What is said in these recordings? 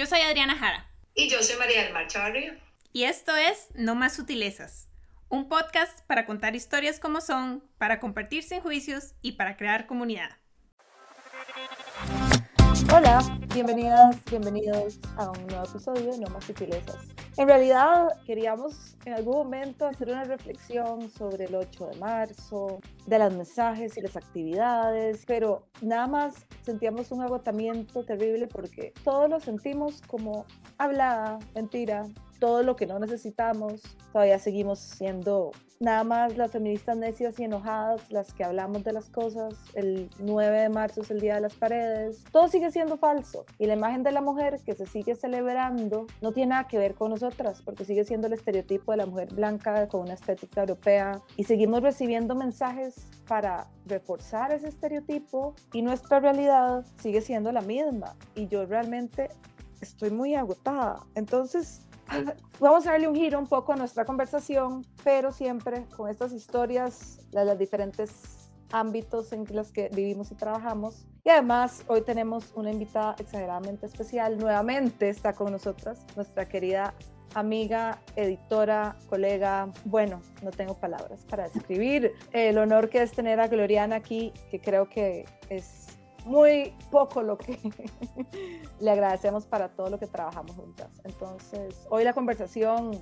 Yo soy Adriana Jara. Y yo soy María del Mar Chavarría. Y esto es No Más Sutilezas, un podcast para contar historias como son, para compartir sin juicios y para crear comunidad. Hola, bienvenidas, bienvenidos a un nuevo episodio de No Más Sutilezas. En realidad queríamos en algún momento hacer una reflexión sobre el 8 de marzo, de los mensajes y las actividades, pero nada más sentíamos un agotamiento terrible porque todos lo sentimos como hablada, mentira, todo lo que no necesitamos. Todavía seguimos siendo nada más las feministas necias y enojadas, las que hablamos de las cosas. El 9 de marzo es el Día de las Paredes. Todo sigue siendo falso. Y la imagen de la mujer que se sigue celebrando no tiene nada que ver con nosotras, porque sigue siendo el estereotipo de la mujer blanca con una estética europea. Y seguimos recibiendo mensajes para reforzar ese estereotipo y nuestra realidad sigue siendo la misma. Y yo realmente estoy muy agotada. Entonces, Vamos a darle un giro un poco a nuestra conversación, pero siempre con estas historias, de los diferentes ámbitos en los que vivimos y trabajamos. Y además, hoy tenemos una invitada exageradamente especial. Nuevamente está con nosotras nuestra querida amiga, editora, colega. Bueno, no tengo palabras para describir el honor que es tener a Gloriana aquí, que creo que es muy poco lo que le agradecemos para todo lo que trabajamos juntas. Entonces, hoy la conversación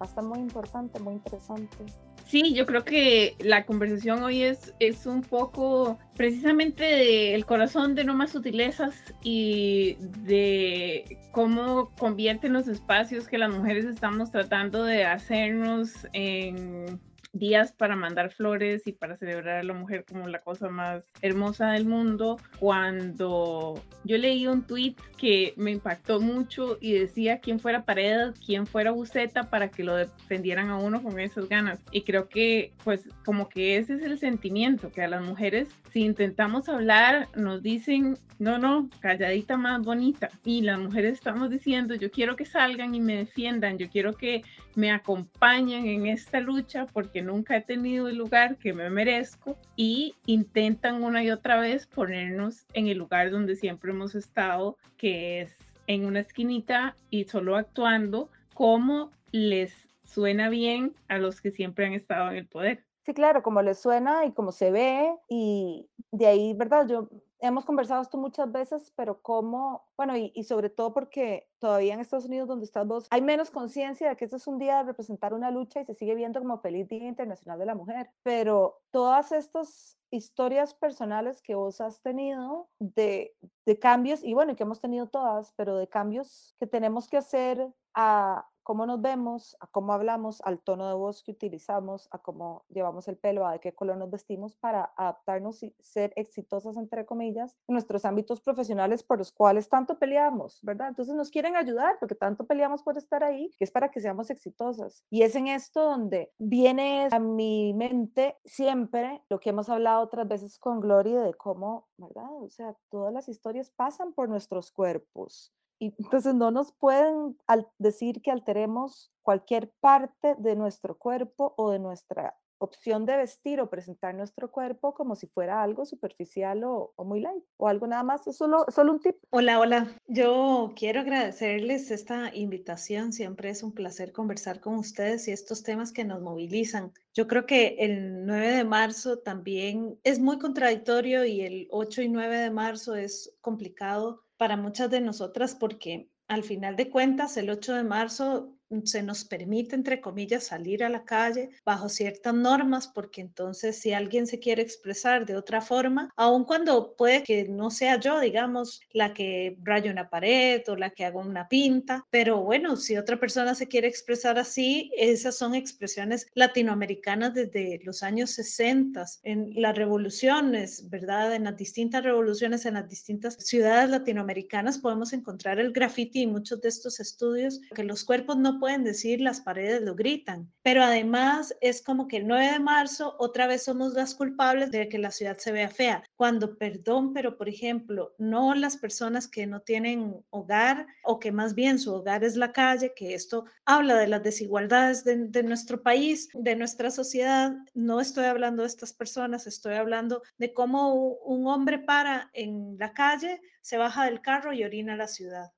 va a estar muy importante, muy interesante. Sí, yo creo que la conversación hoy es, es un poco precisamente del corazón de no más sutilezas y de cómo convierten los espacios que las mujeres estamos tratando de hacernos en días para mandar flores y para celebrar a la mujer como la cosa más hermosa del mundo, cuando yo leí un tweet que me impactó mucho y decía quién fuera Paredes, quién fuera Buceta para que lo defendieran a uno con esas ganas. Y creo que pues como que ese es el sentimiento, que a las mujeres si intentamos hablar nos dicen, no, no, calladita más bonita. Y las mujeres estamos diciendo, yo quiero que salgan y me defiendan, yo quiero que me acompañen en esta lucha porque nunca he tenido el lugar que me merezco y intentan una y otra vez ponernos en el lugar donde siempre hemos estado, que es en una esquinita y solo actuando como les suena bien a los que siempre han estado en el poder. Sí, claro, como les suena y como se ve y de ahí, ¿verdad? Yo hemos conversado esto muchas veces, pero cómo, bueno, y, y, sobre todo porque todavía en Estados Unidos, donde estás vos, hay menos conciencia de que este es un día de representar una lucha y se sigue viendo como Feliz Día Internacional de la Mujer. Pero todas estas historias personales que vos has tenido de, de cambios, y bueno, que hemos tenido todas, pero de cambios que tenemos que hacer a cómo nos vemos, a cómo hablamos, al tono de voz que utilizamos, a cómo llevamos el pelo, a de qué color nos vestimos para adaptarnos y ser exitosas, entre comillas, en nuestros ámbitos profesionales por los cuales tanto peleamos, ¿verdad? Entonces nos quieren ayudar porque tanto peleamos por estar ahí, que es para que seamos exitosas. Y es en esto donde viene a mi mente siempre lo que hemos hablado otras veces con Gloria de cómo, ¿verdad? O sea, todas las historias pasan por nuestros cuerpos y entonces no nos pueden decir que alteremos cualquier parte de nuestro cuerpo o de nuestra opción de vestir o presentar nuestro cuerpo como si fuera algo superficial o, muy light o algo nada más, es solo, solo un tip. Hola, hola. Yo quiero agradecerles esta invitación. Siempre es un placer conversar con ustedes y estos temas que nos movilizan. Yo creo que el 9 de marzo también es muy contradictorio y el 8 y 9 de marzo es complicado para muchas de nosotras porque al final de cuentas el 8 de marzo se nos permite, entre comillas, salir a la calle bajo ciertas normas, porque entonces si alguien se quiere expresar de otra forma, aun cuando puede que no sea yo, digamos, la que raya una pared o la que haga una pinta, pero bueno, si otra persona se quiere expresar así, esas son expresiones latinoamericanas desde los años 60, en las revoluciones, ¿verdad? En las distintas revoluciones, en las distintas ciudades latinoamericanas podemos encontrar el graffiti y muchos de estos estudios, que los cuerpos no pueden decir, las paredes lo gritan. Pero además es como que el 9 de marzo otra vez somos las culpables de que la ciudad se vea fea. Cuando, perdón, pero por ejemplo, no las personas que no tienen hogar o que más bien su hogar es la calle, que esto habla de las desigualdades de, de nuestro país, de nuestra sociedad. No estoy hablando de estas personas, estoy hablando de cómo un hombre para en la calle, se baja del carro y orina la ciudad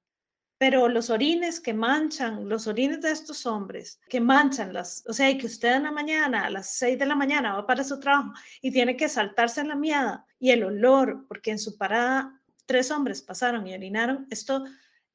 pero los orines que manchan, los orines de estos hombres que manchan las, o sea, que usted en la mañana, a las 6 de la mañana va para su trabajo y tiene que saltarse la miada y el olor, porque en su parada tres hombres pasaron y orinaron, esto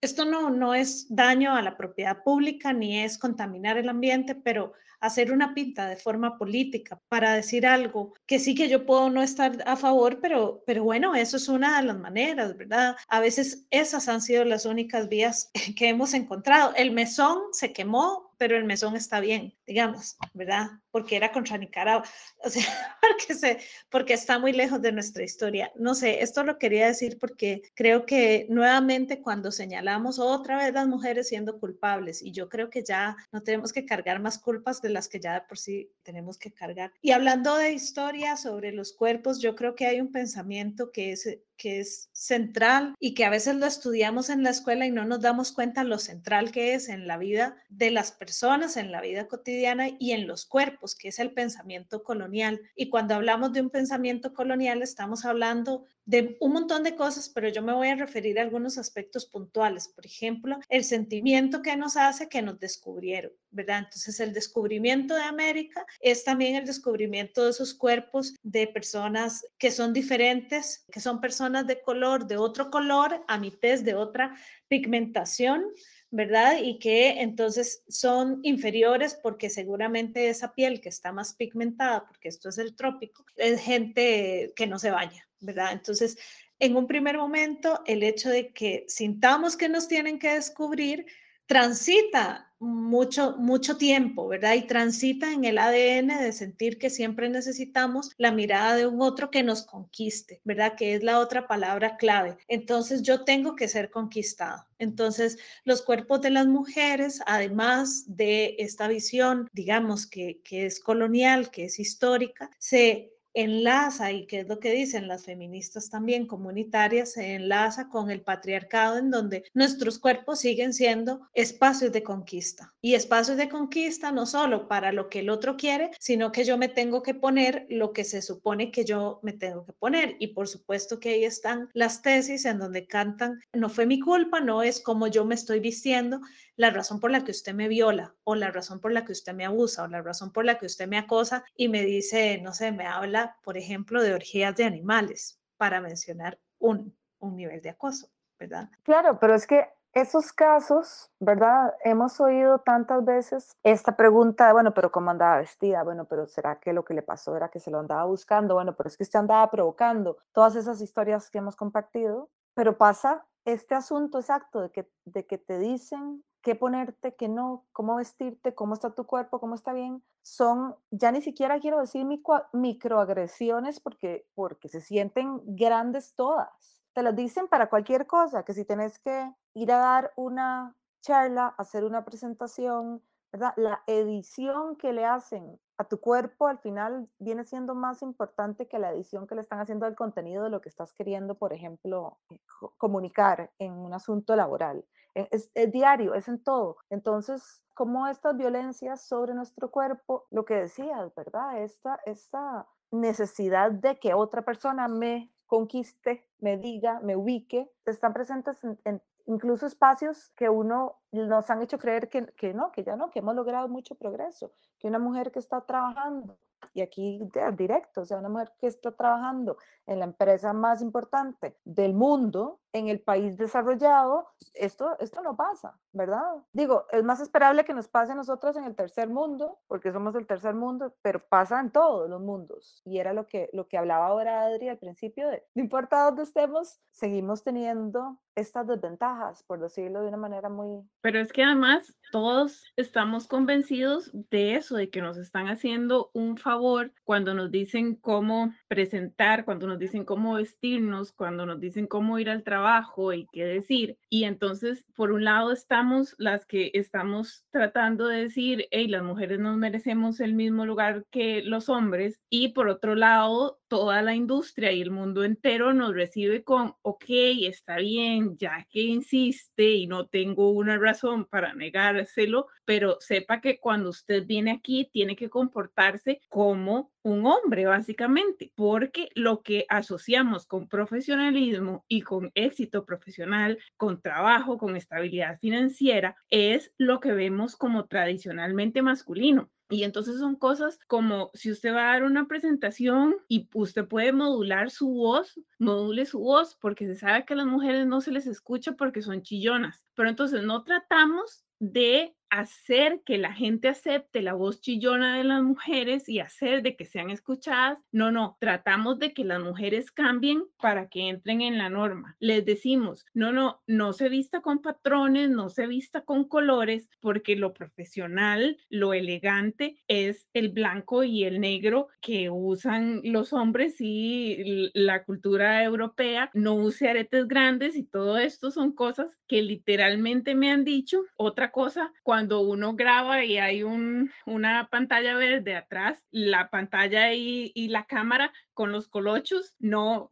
esto no, no es daño a la propiedad pública ni es contaminar el ambiente, pero hacer una pinta de forma política para decir algo que sí que yo puedo no estar a favor, pero, pero bueno, eso es una de las maneras, ¿verdad? A veces esas han sido las únicas vías que hemos encontrado. El mesón se quemó pero el mesón está bien, digamos, ¿verdad? Porque era contra Nicaragua, o sea, porque, se, porque está muy lejos de nuestra historia. No sé, esto lo quería decir porque creo que nuevamente cuando señalamos otra vez las mujeres siendo culpables, y yo creo que ya no tenemos que cargar más culpas de las que ya de por sí tenemos que cargar. Y hablando de historia sobre los cuerpos, yo creo que hay un pensamiento que es que es central y que a veces lo estudiamos en la escuela y no nos damos cuenta lo central que es en la vida de las personas, en la vida cotidiana y en los cuerpos, que es el pensamiento colonial. Y cuando hablamos de un pensamiento colonial, estamos hablando de un montón de cosas, pero yo me voy a referir a algunos aspectos puntuales. Por ejemplo, el sentimiento que nos hace que nos descubrieron, ¿verdad? Entonces, el descubrimiento de América es también el descubrimiento de esos cuerpos de personas que son diferentes, que son personas de color, de otro color, a mi test de otra pigmentación, ¿verdad? Y que entonces son inferiores porque seguramente esa piel que está más pigmentada, porque esto es el trópico, es gente que no se baña, ¿verdad? Entonces, en un primer momento, el hecho de que sintamos que nos tienen que descubrir transita mucho, mucho tiempo, ¿verdad? Y transita en el ADN de sentir que siempre necesitamos la mirada de un otro que nos conquiste, ¿verdad? Que es la otra palabra clave. Entonces yo tengo que ser conquistado. Entonces los cuerpos de las mujeres, además de esta visión, digamos, que, que es colonial, que es histórica, se enlaza, y que es lo que dicen las feministas también comunitarias, se enlaza con el patriarcado en donde nuestros cuerpos siguen siendo espacios de conquista. Y espacios de conquista no solo para lo que el otro quiere, sino que yo me tengo que poner lo que se supone que yo me tengo que poner. Y por supuesto que ahí están las tesis en donde cantan, no fue mi culpa, no es como yo me estoy vistiendo, la razón por la que usted me viola o la razón por la que usted me abusa o la razón por la que usted me acosa y me dice, no sé, me habla, por ejemplo, de orgías de animales, para mencionar un, un nivel de acoso, ¿verdad? Claro, pero es que esos casos, ¿verdad? Hemos oído tantas veces esta pregunta de, bueno, pero ¿cómo andaba vestida? Bueno, pero ¿será que lo que le pasó era que se lo andaba buscando? Bueno, pero es que usted andaba provocando. Todas esas historias que hemos compartido, pero pasa este asunto exacto de que, de que te dicen qué ponerte, qué no, cómo vestirte, cómo está tu cuerpo, cómo está bien, son, ya ni siquiera quiero decir microagresiones porque, porque se sienten grandes todas. Te las dicen para cualquier cosa, que si tienes que ir a dar una charla, hacer una presentación, ¿verdad? La edición que le hacen a tu cuerpo al final viene siendo más importante que la edición que le están haciendo al contenido de lo que estás queriendo, por ejemplo, eh, comunicar en un asunto laboral. E, es, diario, es en todo. Entonces, como estas violencias sobre nuestro cuerpo, lo que decías, ¿verdad? Esta, esta necesidad de que otra persona me conquiste, me diga, me ubique, están presentes en, incluso espacios que uno nos han hecho creer que, que, no, que ya no, que hemos logrado mucho progreso, que una mujer que está trabajando, y aquí directo, o sea, una mujer que está trabajando en la empresa más importante del mundo, en el país desarrollado, esto, esto no pasa, ¿verdad? Digo, es más esperable que nos pase a nosotros en el tercer mundo, porque somos el tercer mundo, pero pasa en todos los mundos. Y era lo que, lo que hablaba ahora Adri al principio de, no importa dónde estemos, seguimos teniendo estas desventajas, por decirlo de una manera muy... Pero es que además todos estamos convencidos de eso, de que nos están haciendo un favor cuando nos dicen cómo presentar, cuando nos dicen cómo vestirnos, cuando nos dicen cómo ir al trabajo y qué decir. Y entonces, por un lado, estamos las que estamos tratando de decir, hey, las mujeres no merecemos el mismo lugar que los hombres. Y por otro lado, toda la industria y el mundo entero nos recibe con, ok, está bien, ya que insiste y no tengo una razón para negárselo, pero sepa que cuando usted viene aquí tiene que comportarse como un hombre, básicamente, porque lo que asociamos con profesionalismo y con éxito profesional, con trabajo, con estabilidad financiera, es lo que vemos como tradicionalmente masculino. Y entonces son cosas como si usted va a dar una presentación y usted puede modular su voz, module su voz, porque se sabe que a las mujeres no se les escucha porque son chillonas. Pero entonces no tratamos de hacer que la gente acepte la voz chillona de las mujeres y hacer de que sean escuchadas. No, no, tratamos de que las mujeres cambien para que entren en la norma. Les decimos, no, no, no se vista con patrones, no se vista con colores, porque lo profesional, lo elegante es el blanco y el negro que usan los hombres y la cultura europea. No use aretes grandes y todo esto son cosas que literalmente me han dicho. Otra cosa, cuando cuando uno graba y hay un, una pantalla verde atrás, la pantalla y, y, la cámara con los colochos no,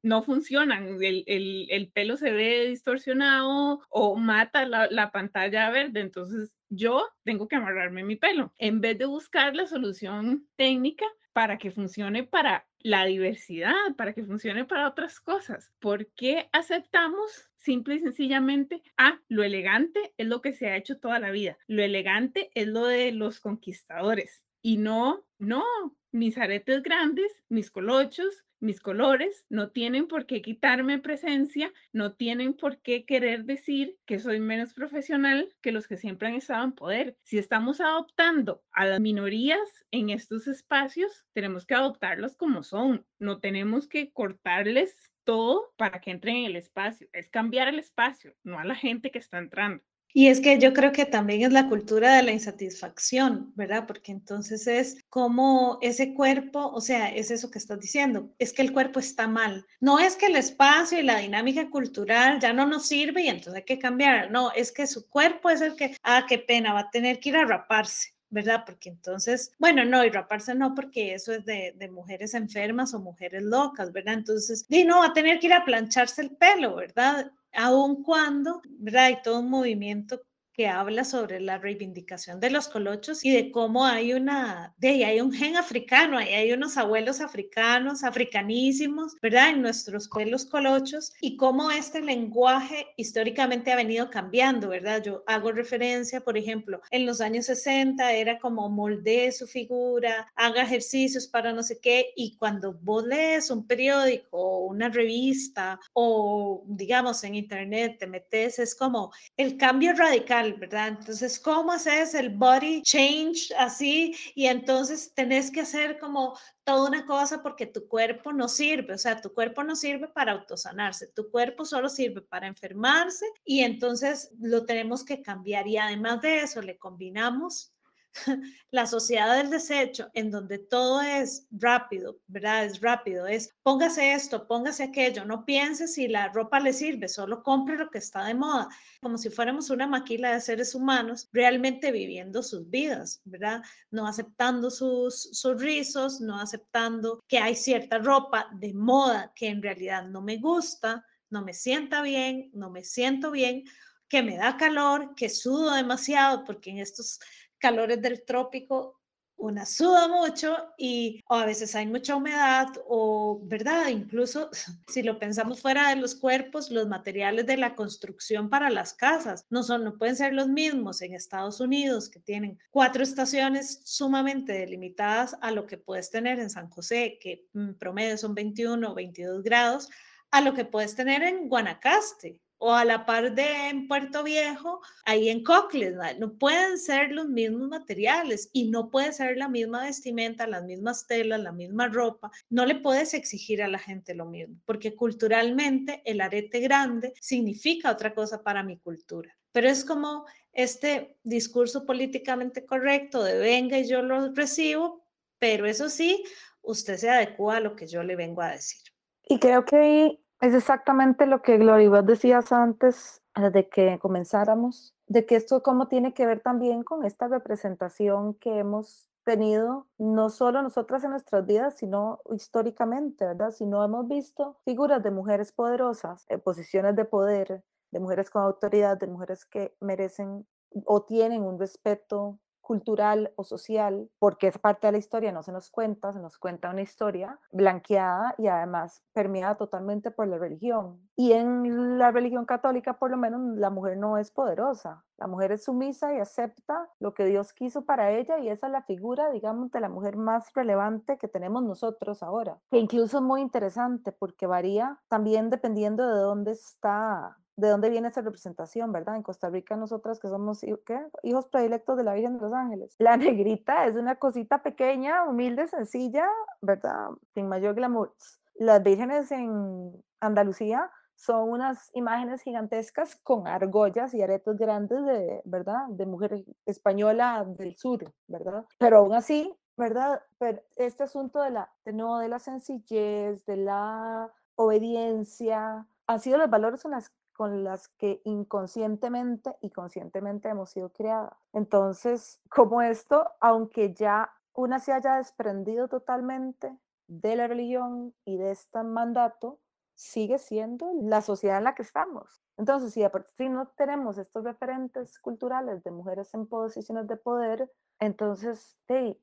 no funcionan. El, el, el pelo se ve distorsionado o mata la, la pantalla verde. Entonces yo tengo que amarrarme mi pelo. En vez de buscar la solución técnica, para que funcione para la diversidad, para que funcione para otras cosas. ¿Por qué aceptamos simple y sencillamente, ah, lo elegante es lo que se ha hecho toda la vida, lo elegante es lo de los conquistadores y no, no, mis aretes grandes, mis colochos, mis colores no tienen por qué quitarme presencia, no tienen por qué querer decir que soy menos profesional que los que siempre han estado en poder. Si estamos adoptando a las minorías en estos espacios, tenemos que adoptarlos como son, no tenemos que cortarles todo para que entren en el espacio, es cambiar el espacio, no a la gente que está entrando. Y es que yo creo que también es la cultura de la insatisfacción, ¿verdad? Porque entonces es como ese cuerpo, o sea, es eso que estás diciendo, es que el cuerpo está mal. No es que el espacio y la dinámica cultural ya no nos sirve y entonces hay que cambiar. No, es que su cuerpo es el que, ah, qué pena, va a tener que ir a raparse. ¿verdad? Porque entonces, bueno, no, y raparse no, porque eso es de, mujeres enfermas o mujeres locas, ¿verdad? Entonces, y no, va a tener que ir a plancharse el pelo, ¿verdad? Aun cuando, ¿verdad? Hay todo un movimiento que habla sobre la reivindicación de los colochos y de cómo hay una, de ahí hay un gen africano, ahí hay unos abuelos africanos, africanísimos, ¿verdad? En nuestros pueblos colochos y cómo este lenguaje históricamente ha venido cambiando, ¿verdad? Yo hago referencia, por ejemplo, en los años 60 era como moldee su figura, haga ejercicios para no sé qué y cuando vos lees un periódico o una revista o digamos en internet te metes, es como el cambio radical ¿verdad? Entonces, ¿cómo haces el body change así? Y entonces tenés que hacer como toda una cosa porque tu cuerpo no sirve, o sea, tu cuerpo no sirve para autosanarse, tu cuerpo solo sirve para enfermarse y entonces lo tenemos que cambiar y además de eso le combinamos la sociedad del desecho, en donde todo es rápido, ¿verdad? Es rápido, es póngase esto, póngase aquello, no piense si la ropa le sirve, solo compre lo que está de moda, como si fuéramos una maquila de seres humanos realmente viviendo sus vidas, ¿verdad? No aceptando sus, sus rizos, no aceptando que hay cierta ropa de moda que en realidad no me gusta, no me sienta bien, no me siento bien, que me da calor, que sudo demasiado, porque en estos calores del trópico, una suda mucho y a veces hay mucha humedad o, ¿verdad? Incluso si lo pensamos fuera de los cuerpos, los materiales de la construcción para las casas no son, no pueden ser los mismos en Estados Unidos que tienen cuatro estaciones sumamente delimitadas a lo que puedes tener en San José, que en promedio son 21 o 22 grados, a lo que puedes tener en Guanacaste, o a la par de en Puerto Viejo, ahí en Cocles, no pueden ser los mismos materiales y no puede ser la misma vestimenta, las mismas telas, la misma ropa. No le puedes exigir a la gente lo mismo, porque culturalmente el arete grande significa otra cosa para mi cultura. Pero es como este discurso políticamente correcto de venga y yo lo recibo, pero eso sí, usted se adecua a lo que yo le vengo a decir. Y creo que es exactamente lo que Gloria vos decías antes de que comenzáramos, de que esto cómo tiene que ver también con esta representación que hemos tenido, no solo nosotras en nuestras vidas, sino históricamente, ¿verdad? Si no hemos visto figuras de mujeres poderosas, en posiciones de poder, de mujeres con autoridad, de mujeres que merecen o tienen un respeto cultural o social, porque esa parte de la historia no se nos cuenta, se nos cuenta una historia blanqueada y además permeada totalmente por la religión. Y en la religión católica, por lo menos, la mujer no es poderosa. La mujer es sumisa y acepta lo que Dios quiso para ella y esa es la figura, digamos, de la mujer más relevante que tenemos nosotros ahora, que incluso es muy interesante porque varía también dependiendo de dónde está de dónde viene esa representación, ¿verdad? En Costa Rica nosotras que somos ¿qué? hijos predilectos de la Virgen de los Ángeles. La negrita es una cosita pequeña, humilde, sencilla, ¿verdad? Sin mayor glamour. Las vírgenes en Andalucía son unas imágenes gigantescas con argollas y aretes grandes de, ¿verdad? De mujer española del sur, ¿verdad? Pero aún así, ¿verdad? Pero este asunto de la, de, no, de la sencillez, de la obediencia, han sido los valores con las con las que inconscientemente y conscientemente hemos sido creadas. Entonces, como esto, aunque ya una se haya desprendido totalmente de la religión y de este mandato, sigue siendo la sociedad en la que estamos. Entonces, si, si no tenemos estos referentes culturales de mujeres en posiciones de poder, entonces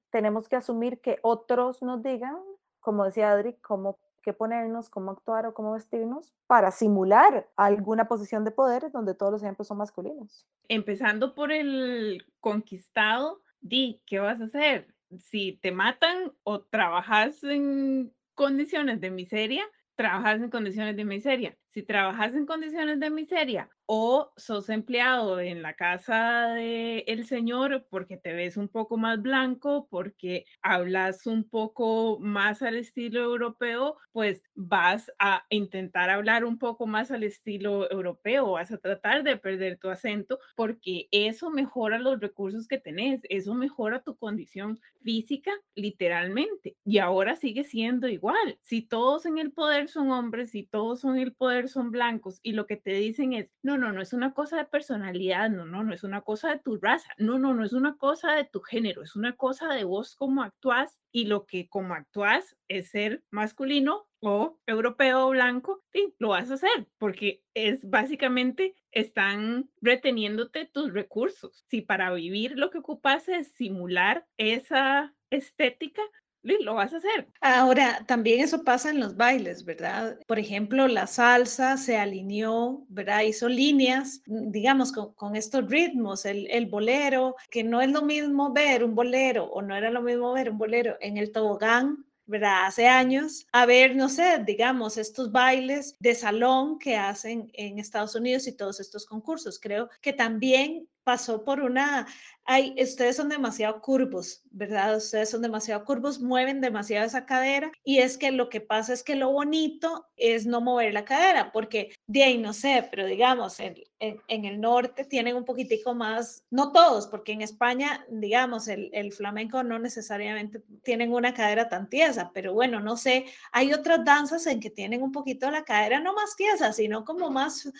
tenemos que asumir que otros nos digan, como decía Adri, cómo qué ponernos, cómo actuar o cómo vestirnos para simular alguna posición de poder donde todos los ejemplos son masculinos. Empezando por el conquistado, di, ¿qué vas a hacer? Si te matan o trabajas en condiciones de miseria, trabajas en condiciones de miseria. Si trabajas en condiciones de miseria o sos empleado en la casa del el señor porque te ves un poco más blanco, porque hablas un poco más al estilo europeo, pues vas a intentar hablar un poco más al estilo europeo, vas a tratar de perder tu acento porque eso mejora los recursos que tenés, eso mejora tu condición física literalmente. Y ahora sigue siendo igual. Si todos en el poder son hombres, si todos son el poder son blancos y lo que te dicen es, no, no, no es una cosa de personalidad, no, no, no es una cosa de tu raza, no, no, no es una cosa de tu género, es una cosa de vos cómo actúas y lo que como actúas es ser masculino o europeo o blanco, sí, lo vas a hacer porque es básicamente están reteniéndote tus recursos. Si para vivir lo que ocupas es simular esa estética, lo vas a hacer. Ahora, también eso pasa en los bailes, ¿verdad? Por ejemplo, la salsa se alineó, ¿verdad? Hizo líneas, mm, digamos, con, estos ritmos, el, el, bolero, que no es lo mismo ver un bolero o no era lo mismo ver un bolero en el tobogán. ¿verdad? Hace años, a ver, no sé, digamos, estos bailes de salón que hacen en Estados Unidos y todos estos concursos. Creo que también pasó por una, ay, ustedes son demasiado curvos, ¿verdad? Ustedes son demasiado curvos, mueven demasiado esa cadera y es que lo que pasa es que lo bonito es no mover la cadera, porque de ahí no sé, pero digamos, en, en, el norte tienen un poquitico más, no todos, porque en España, digamos, el, el flamenco no necesariamente tienen una cadera tan tiesa, pero bueno, no sé, hay otras danzas en que tienen un poquito la cadera no más tiesa, sino como más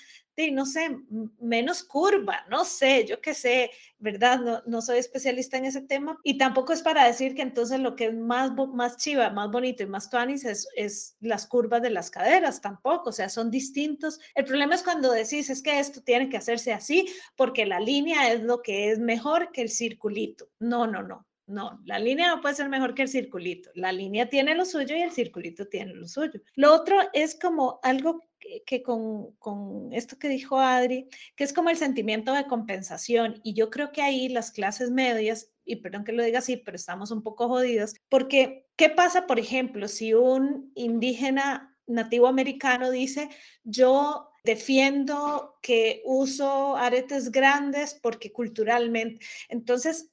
no sé, menos curva, no sé, yo qué sé, ¿verdad? No, no, soy especialista en ese tema y tampoco es para decir que entonces lo que es más, más chiva, más bonito y más tuanis es, es las curvas de las caderas, tampoco, o sea, son distintos. El problema es cuando decís, es que esto tiene que hacerse así porque la línea es lo que es mejor que el circulito. No, no, no. No, la línea no puede ser mejor que el circulito. La línea tiene lo suyo y el circulito tiene lo suyo. Lo otro es como algo que, con, con, esto que dijo Adri, que es como el sentimiento de compensación. Y yo creo que ahí las clases medias, y perdón que lo diga así, pero estamos un poco jodidos, porque ¿qué pasa, por ejemplo, si un indígena nativo americano dice, yo defiendo que uso aretes grandes porque culturalmente, entonces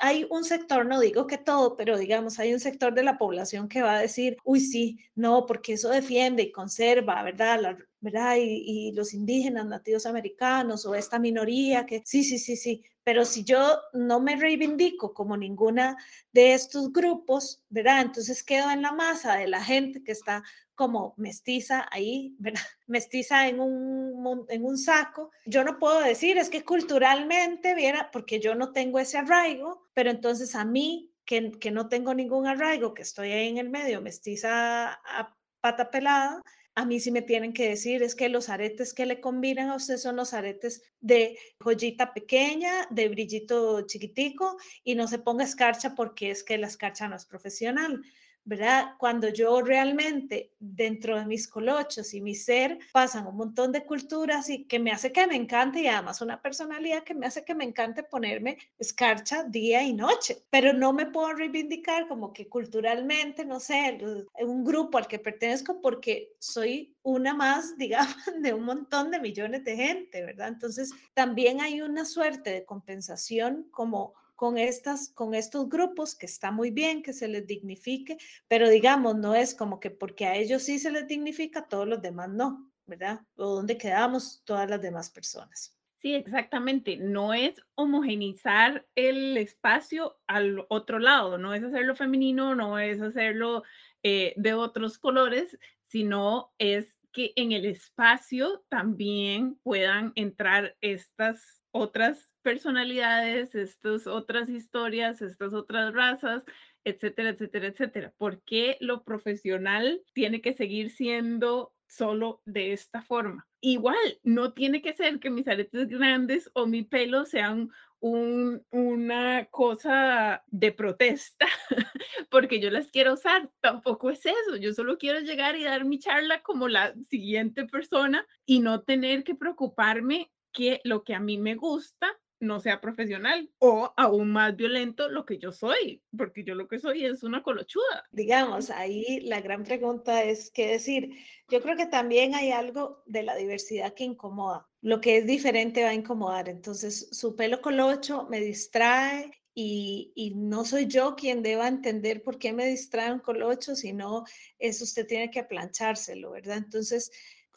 hay un sector, no digo que todo, pero digamos, hay un sector de la población que va a decir, uy, sí, no, porque eso defiende y conserva, ¿verdad? La, ¿verdad? Y, y, los indígenas nativos americanos o esta minoría que sí, sí, sí, sí, pero si yo no me reivindico como ninguna de estos grupos, ¿verdad? Entonces quedo en la masa de la gente que está como mestiza ahí. Mestiza en un, en un saco. Yo no puedo decir, es que culturalmente, viera, porque yo no tengo ese arraigo, pero entonces a mí, que, que no tengo ningún arraigo, que estoy ahí en el medio, mestiza a pata pelada, a mí sí me tienen que decir es que los aretes que le combinan a usted son los aretes de joyita pequeña, de brillito chiquitico y no se ponga escarcha porque es que la escarcha no es profesional. ¿Verdad? Cuando yo realmente dentro de mis colochos y mi ser pasan un montón de culturas y que me hace que me encante y además una personalidad que me hace que me encante ponerme escarcha día y noche, pero no me puedo reivindicar como que culturalmente, no sé, un grupo al que pertenezco porque soy una más, digamos, de un montón de millones de gente, ¿verdad? Entonces, también hay una suerte de compensación como con, estas, con estos grupos, que está muy bien que se les dignifique, pero digamos, no es como que porque a ellos sí se les dignifica, todos los demás no, ¿verdad? O dónde quedamos todas las demás personas. Sí, exactamente. No es homogenizar el espacio al otro lado, no es hacerlo femenino, no es hacerlo eh, de otros colores, sino es que en el espacio también puedan entrar estas otras personalidades, estas otras historias, estas otras razas, etcétera, etcétera, etcétera. ¿Por qué lo profesional tiene que seguir siendo solo de esta forma? Igual, no tiene que ser que mis aretes grandes o mi pelo sean un, una cosa de protesta porque yo las quiero usar. Tampoco es eso. Yo solo quiero llegar y dar mi charla como la siguiente persona y no tener que preocuparme que lo que a mí me gusta no sea profesional o aún más violento lo que yo soy, porque yo lo que soy es una colochuda. Digamos, ahí la gran pregunta es qué decir. Yo creo que también hay algo de la diversidad que incomoda. Lo que es diferente va a incomodar. Entonces, su pelo colocho me distrae y, y, no soy yo quien deba entender por qué me distrae un colocho, sino eso usted tiene que planchárselo, ¿verdad? Entonces,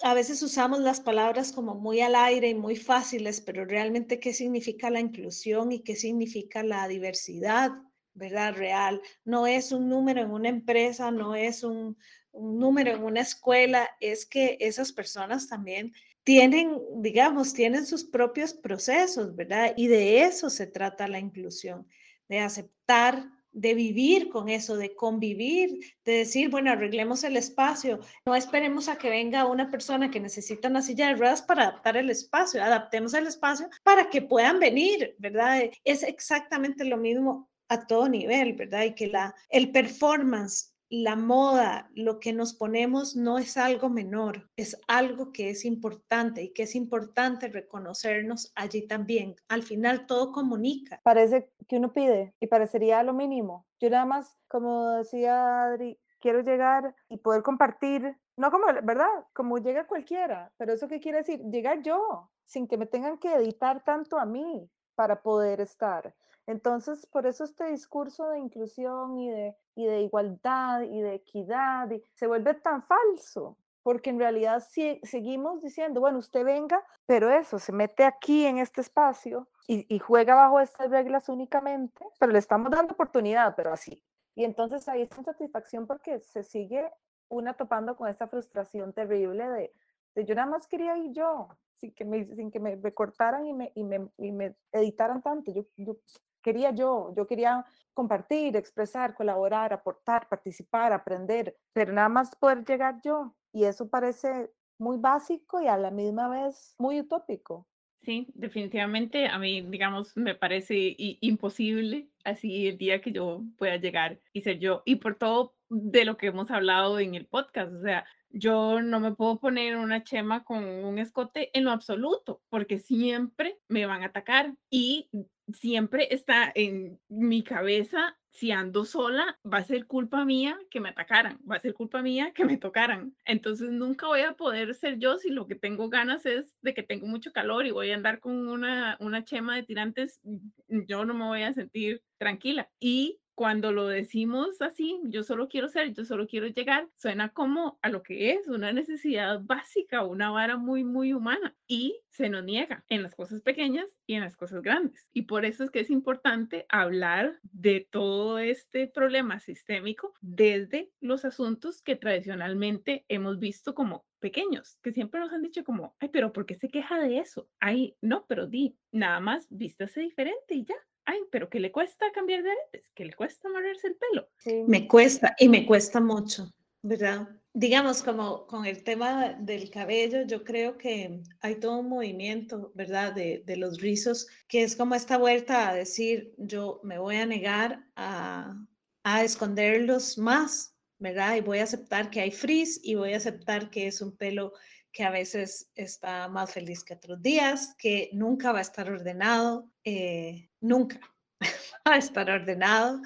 a veces usamos las palabras como muy al aire y muy fáciles, pero realmente qué significa la inclusión y qué significa la diversidad, ¿verdad? Real. No es un número en una empresa, no es un, un número en una escuela, es que esas personas también tienen, digamos, tienen sus propios procesos, ¿verdad? Y de eso se trata la inclusión, de aceptar de vivir con eso, de convivir, de decir, bueno, arreglemos el espacio, no esperemos a que venga una persona que necesita una silla de ruedas para adaptar el espacio, adaptemos el espacio para que puedan venir, ¿verdad? Es exactamente lo mismo a todo nivel, ¿verdad? Y que la, el performance la moda, lo que nos ponemos no es algo menor, es algo que es importante y que es importante reconocernos allí también. Al final todo comunica. Parece que uno pide y parecería lo mínimo. Yo nada más, como decía Adri, quiero llegar y poder compartir, no como, ¿verdad? Como llega cualquiera, pero eso qué quiere decir? Llegar yo, sin que me tengan que editar tanto a mí para poder estar. Entonces, por eso este discurso de inclusión y de, y de igualdad y de equidad se vuelve tan falso, porque en realidad si, seguimos diciendo, bueno, usted venga, pero eso, se mete aquí en este espacio y, y juega bajo estas reglas únicamente, pero le estamos dando oportunidad, pero así. Y entonces ahí está insatisfacción porque se sigue una topando con esta frustración terrible de, de yo nada más quería ir yo, sin que me, sin que me recortaran y me, y me, y me editaran tanto. Yo, yo quería yo, yo quería compartir, expresar, colaborar, aportar, participar, aprender, pero nada más poder llegar yo. Y eso parece muy básico y a la misma vez muy utópico. Sí, definitivamente a mí, digamos, me parece imposible así el día que yo pueda llegar y ser yo. Y por todo de lo que hemos hablado en el podcast, o sea, yo no me puedo poner una chema con un escote en lo absoluto, porque siempre me van a atacar y siempre está en mi cabeza, si ando sola, va a ser culpa mía que me atacaran, va a ser culpa mía que me tocaran. Entonces nunca voy a poder ser yo si lo que tengo ganas es de que tengo mucho calor y voy a andar con una, una chema de tirantes, yo no me voy a sentir tranquila. Y cuando lo decimos así, yo solo quiero ser, yo solo quiero llegar, suena como a lo que es una necesidad básica, una vara muy, muy humana y se nos niega en las cosas pequeñas y en las cosas grandes. Y por eso es que es importante hablar de todo este problema sistémico desde los asuntos que tradicionalmente hemos visto como pequeños, que siempre nos han dicho como, ay, pero ¿por qué se queja de eso? Ay, no, pero di, nada más vístase diferente y ya ay, pero que le cuesta cambiar de aretes, que le cuesta amarrarse el pelo. Me cuesta y me cuesta mucho. ¿verdad? Digamos, como con el tema del cabello, yo creo que hay todo un movimiento, ¿verdad? De, de los rizos, que es como esta vuelta a decir, yo me voy a negar a, a esconderlos más, ¿verdad? Y voy a aceptar que hay frizz y voy a aceptar que es un pelo que a veces está más feliz que otros días, que nunca va a estar ordenado, eh, nunca va a estar ordenado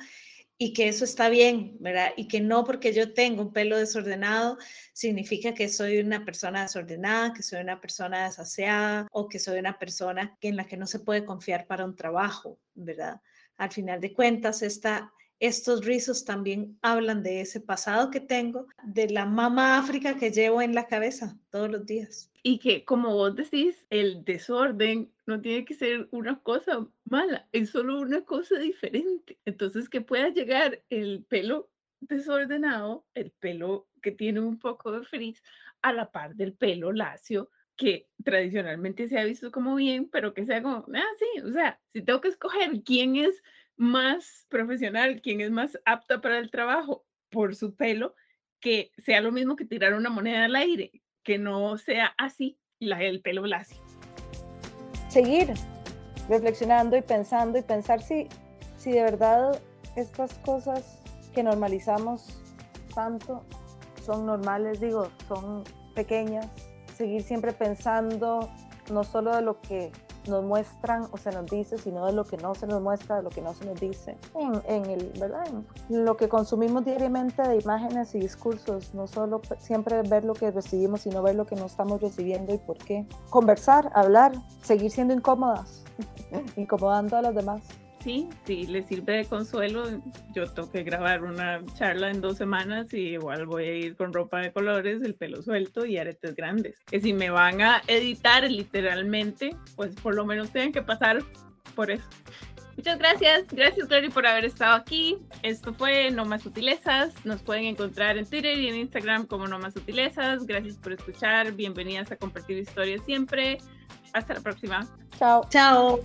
y que eso está bien, ¿verdad? Y que no porque yo tengo un pelo desordenado significa que soy una persona desordenada, que soy una persona desaseada o que soy una persona en la que no se puede confiar para un trabajo, ¿verdad? Al final de cuentas, esta estos rizos también hablan de ese pasado que tengo, de la mamá África que llevo en la cabeza todos los días. Y que, como vos decís, el desorden no tiene que ser una cosa mala, es solo una cosa diferente. Entonces, que pueda llegar el pelo desordenado, el pelo que tiene un poco de frizz, a la par del pelo lacio, que tradicionalmente se ha visto como bien, pero que sea como, ah, o sea, si tengo que escoger quién es más profesional, quien es más apta para el trabajo por su pelo, que sea lo mismo que tirar una moneda al aire, que no sea así la, el pelo lacio. Seguir reflexionando y pensando y pensar si, si de verdad estas cosas que normalizamos tanto son normales, digo, son pequeñas. Seguir siempre pensando no solo de lo que nos muestran o se nos dice, sino de lo que no se nos muestra, de lo que no se nos dice, en, el, ¿verdad? En lo que consumimos diariamente de imágenes y discursos, no solo siempre ver lo que recibimos, sino ver lo que no estamos recibiendo y por qué. Conversar, hablar, seguir siendo incómodas, incomodando a los demás sí, si le sirve de consuelo, yo tengo que grabar una charla en dos semanas y igual voy a ir con ropa de colores, el pelo suelto y aretes grandes. Que si me van a editar literalmente, pues por lo menos tienen que pasar por eso. Muchas gracias, gracias Glory por haber estado aquí. Esto fue No Más Sutilezas. Nos pueden encontrar en Twitter y en Instagram como No Más Sutilezas. Gracias por escuchar, bienvenidas a compartir historias siempre. Hasta la próxima. Chao. Chao.